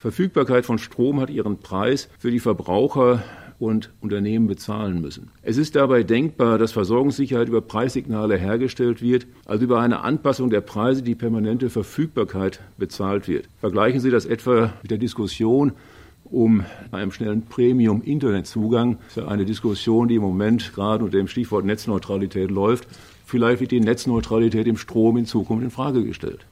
Verfügbarkeit von Strom hat ihren Preis für die Verbraucher und Unternehmen bezahlen müssen. Es ist dabei denkbar, dass Versorgungssicherheit über Preissignale hergestellt wird, also über eine Anpassung der Preise, die permanente Verfügbarkeit bezahlt wird. Vergleichen Sie das etwa mit der Diskussion um einen schnellen Premium-Internetzugang. Das ist ja eine Diskussion, die im Moment gerade unter dem Stichwort Netzneutralität läuft. Vielleicht wird die Netzneutralität im Strom in Zukunft in Frage gestellt.